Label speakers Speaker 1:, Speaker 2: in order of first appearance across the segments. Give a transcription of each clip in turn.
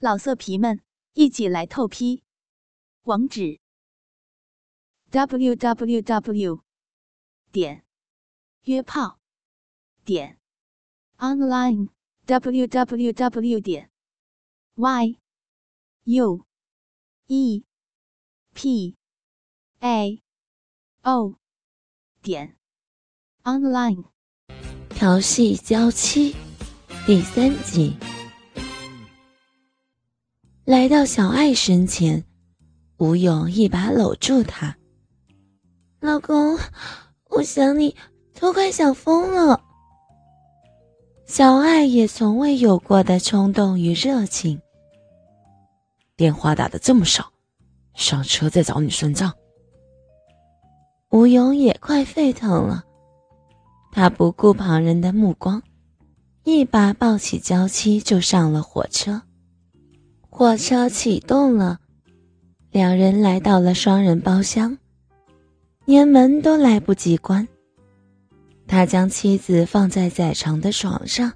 Speaker 1: 老色皮们，一起来透批！网址：w w w 点约炮点 online w w w 点 y u e p a o 点 online
Speaker 2: 调戏娇妻第三集。来到小爱身前，吴勇一把搂住她。老公，我想你都快想疯了。小爱也从未有过的冲动与热情。
Speaker 3: 电话打的这么少，上车再找你算账。
Speaker 2: 吴勇也快沸腾了，他不顾旁人的目光，一把抱起娇妻就上了火车。火车启动了，两人来到了双人包厢，连门都来不及关。他将妻子放在窄长的床上，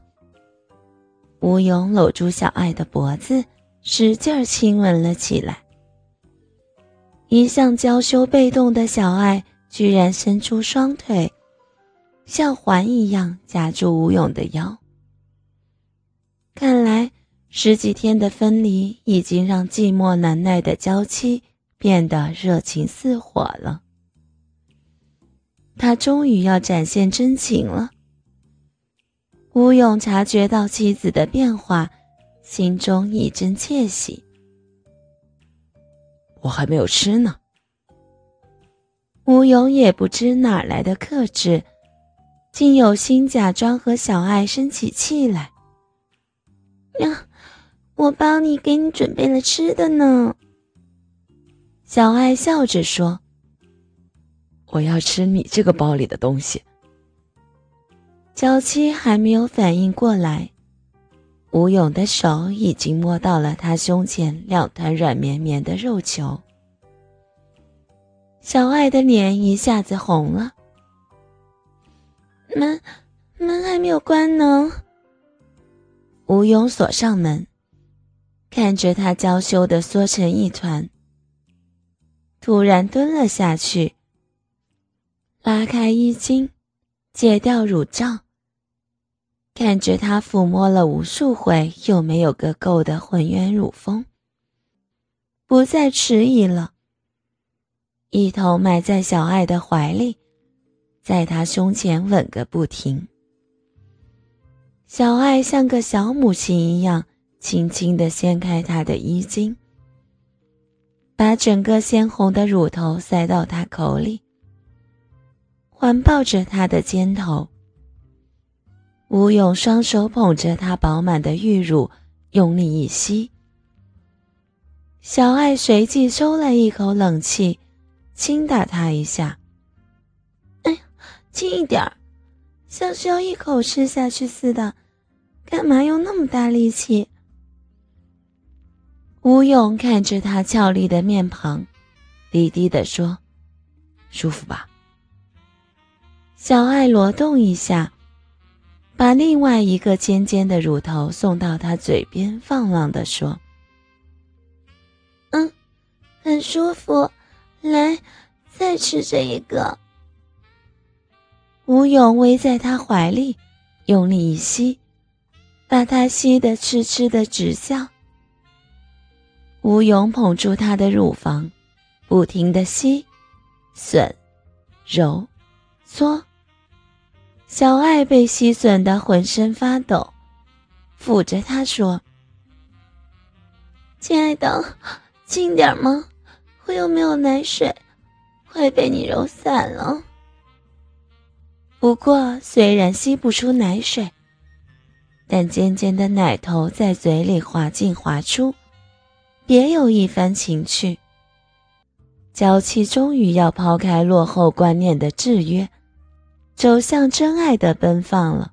Speaker 2: 吴勇搂住小爱的脖子，使劲儿亲吻了起来。一向娇羞被动的小爱居然伸出双腿，像环一样夹住吴勇的腰。看来。十几天的分离已经让寂寞难耐的娇妻变得热情似火了。他终于要展现真情了。吴勇察觉到妻子的变化，心中一阵窃喜。
Speaker 3: 我还没有吃呢。
Speaker 2: 吴勇也不知哪来的克制，竟有心假装和小爱生起气来。呀。我帮你给你准备了吃的呢。小爱笑着说：“
Speaker 3: 我要吃你这个包里的东西。”
Speaker 2: 娇妻还没有反应过来，吴勇的手已经摸到了他胸前两团软绵绵的肉球。小爱的脸一下子红了。门门还没有关呢。吴勇锁上门。看着他娇羞的缩成一团，突然蹲了下去，拉开衣襟，解掉乳罩。看着他抚摸了无数回又没有个够的浑圆乳峰，不再迟疑了，一头埋在小爱的怀里，在他胸前吻个不停。小爱像个小母亲一样。轻轻地掀开她的衣襟，把整个鲜红的乳头塞到他口里，环抱着她的肩头。吴勇双手捧着她饱满的玉乳，用力一吸。小爱随即抽了一口冷气，轻打他一下：“哎呀，轻一点儿，像是要一口吃下去似的，干嘛用那么大力气？”吴勇看着他俏丽的面庞，低低的说：“
Speaker 3: 舒服吧？”
Speaker 2: 小爱挪动一下，把另外一个尖尖的乳头送到他嘴边，放浪的说：“嗯，很舒服，来，再吃这一个。”吴勇偎在他怀里，用力一吸，把他吸得痴痴的直笑。吴勇捧住她的乳房，不停的吸、吮、揉、搓。小爱被吸吮的浑身发抖，抚着他说：“亲爱的，轻点吗？我又没有奶水，快被你揉散了。”不过，虽然吸不出奶水，但尖尖的奶头在嘴里滑进滑出。别有一番情趣。娇妻终于要抛开落后观念的制约，走向真爱的奔放了。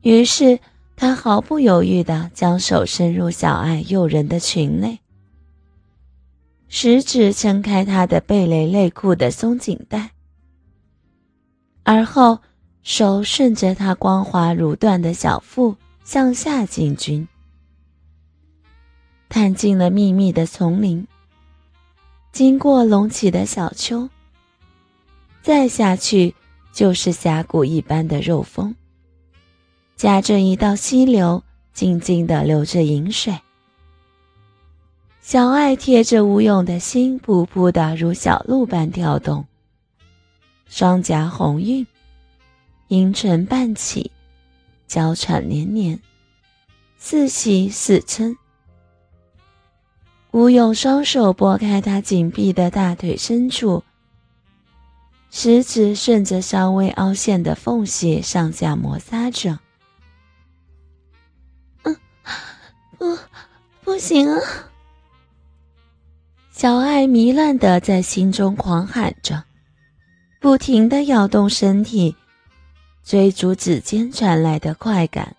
Speaker 2: 于是，他毫不犹豫地将手伸入小爱诱人的裙内，食指撑开她的蓓蕾内裤的松紧带，而后手顺着她光滑如缎的小腹向下进军。探进了密密的丛林，经过隆起的小丘，再下去就是峡谷一般的肉峰，夹着一道溪流，静静地流着银水。小爱贴着吴勇的心，噗噗的如小鹿般跳动，双颊红晕，阴唇半起，娇喘连连，似喜似嗔。吴勇双手拨开她紧闭的大腿深处，食指顺着稍微凹陷的缝隙上下摩擦着。嗯，不，不行啊！小爱糜烂的在心中狂喊着，不停的摇动身体，追逐指尖传来的快感。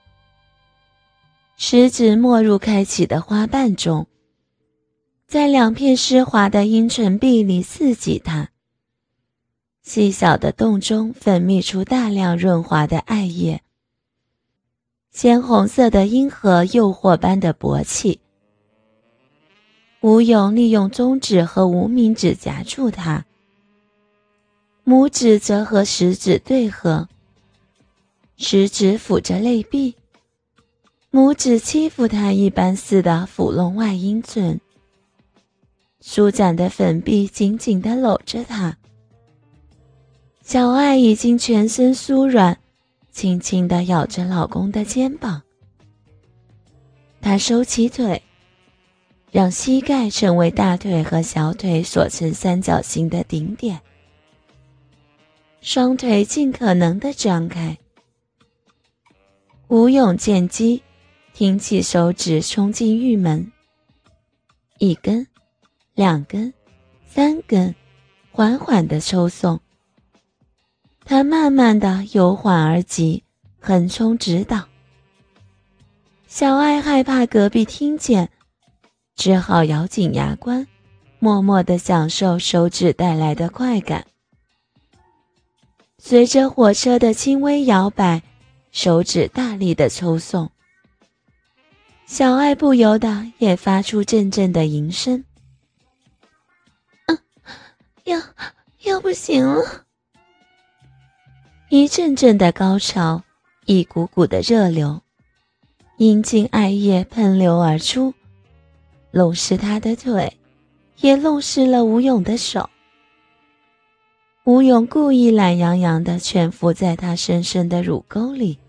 Speaker 2: 食指没入开启的花瓣中。在两片湿滑的阴唇壁里刺激它，细小的洞中分泌出大量润滑的艾叶，鲜红色的阴核诱惑般的勃起。吴勇利用中指和无名指夹住它，拇指则和食指对合，食指抚着肋壁，拇指欺负他一般似的抚弄外阴唇。舒展的粉臂紧紧地搂着她，小爱已经全身酥软，轻轻地咬着老公的肩膀。她收起腿，让膝盖成为大腿和小腿所成三角形的顶点，双腿尽可能地张开。吴勇见机，挺起手指冲进玉门，一根。两根，三根，缓缓的抽送。他慢慢的由缓而急，横冲直捣。小爱害怕隔壁听见，只好咬紧牙关，默默的享受手指带来的快感。随着火车的轻微摇摆，手指大力的抽送，小爱不由得也发出阵阵的吟声。要要不行了！一阵阵的高潮，一股股的热流，阴茎艾叶喷流而出，弄湿他的腿，也弄湿了吴勇的手。吴勇故意懒洋洋的蜷伏在他深深的乳沟里，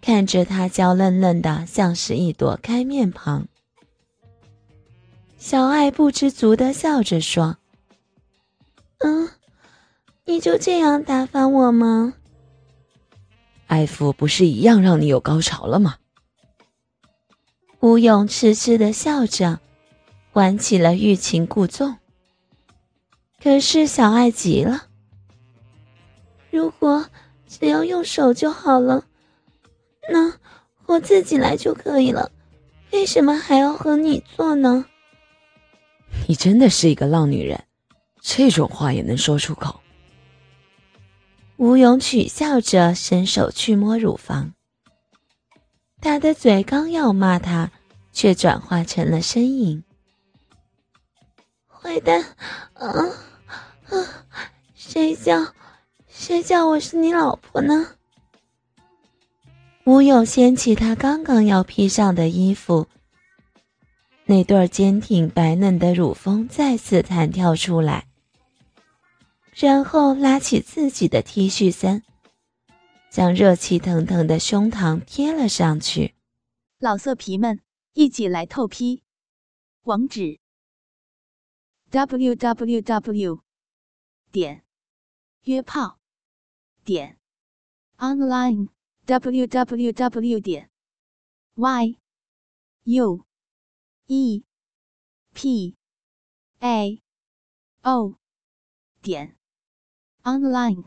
Speaker 2: 看着他娇嫩嫩的，像是一朵开面庞。小爱不知足的笑着说。嗯，你就这样打发我吗？
Speaker 3: 爱抚不是一样让你有高潮了吗？
Speaker 2: 吴勇痴痴的笑着，玩起了欲擒故纵。可是小爱急了，如果只要用手就好了，那我自己来就可以了，为什么还要和你做呢？
Speaker 3: 你真的是一个浪女人。这种话也能说出口？
Speaker 2: 吴勇取笑着，伸手去摸乳房。他的嘴刚要骂他，却转化成了呻吟：“坏蛋，啊啊！谁叫谁叫我是你老婆呢？”吴勇掀起他刚刚要披上的衣服，那对坚挺白嫩的乳峰再次弹跳出来。然后拉起自己的 T 恤衫，将热气腾腾的胸膛贴了上去。
Speaker 1: 老色皮们，一起来透批！网址：w w w 点约炮点 online w w w 点 y u e p a o 点。Online